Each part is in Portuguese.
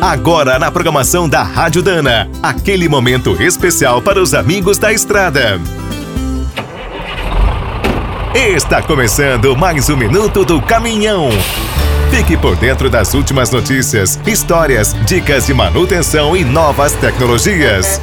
Agora na programação da Rádio Dana, aquele momento especial para os amigos da estrada. Está começando mais um minuto do caminhão. Fique por dentro das últimas notícias, histórias, dicas de manutenção e novas tecnologias.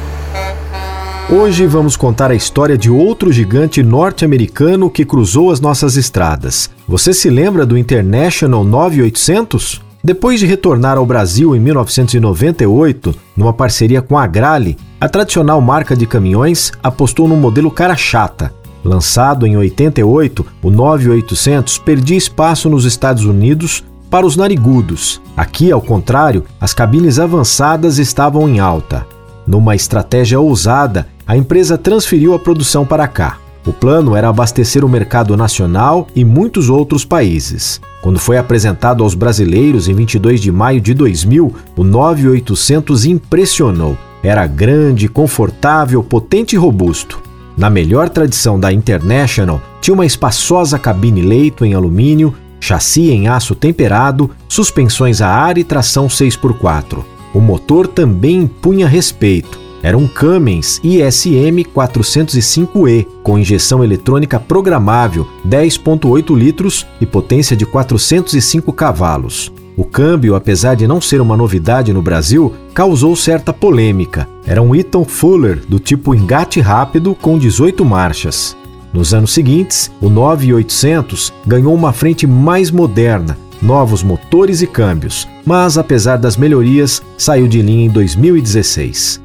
Hoje vamos contar a história de outro gigante norte-americano que cruzou as nossas estradas. Você se lembra do International 9800? Depois de retornar ao Brasil em 1998, numa parceria com a Agrale, a tradicional marca de caminhões apostou no modelo cara chata. Lançado em 88, o 9800 perdia espaço nos Estados Unidos para os narigudos. Aqui, ao contrário, as cabines avançadas estavam em alta. Numa estratégia ousada, a empresa transferiu a produção para cá. O plano era abastecer o mercado nacional e muitos outros países. Quando foi apresentado aos brasileiros em 22 de maio de 2000, o 9800 impressionou. Era grande, confortável, potente e robusto. Na melhor tradição da International, tinha uma espaçosa cabine-leito em alumínio, chassi em aço temperado, suspensões a ar e tração 6x4. O motor também impunha respeito era um Cummins ISM 405E com injeção eletrônica programável, 10.8 litros e potência de 405 cavalos. O câmbio, apesar de não ser uma novidade no Brasil, causou certa polêmica. Era um Eaton Fuller do tipo engate rápido com 18 marchas. Nos anos seguintes, o 9800 ganhou uma frente mais moderna, novos motores e câmbios, mas apesar das melhorias, saiu de linha em 2016.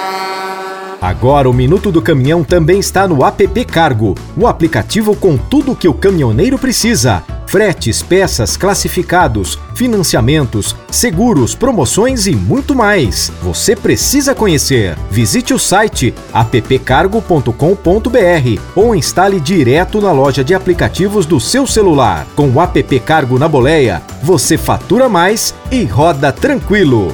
Agora o Minuto do Caminhão também está no app Cargo, o aplicativo com tudo o que o caminhoneiro precisa fretes, peças, classificados, financiamentos, seguros, promoções e muito mais. Você precisa conhecer. Visite o site appcargo.com.br ou instale direto na loja de aplicativos do seu celular. Com o app Cargo na boleia, você fatura mais e roda tranquilo.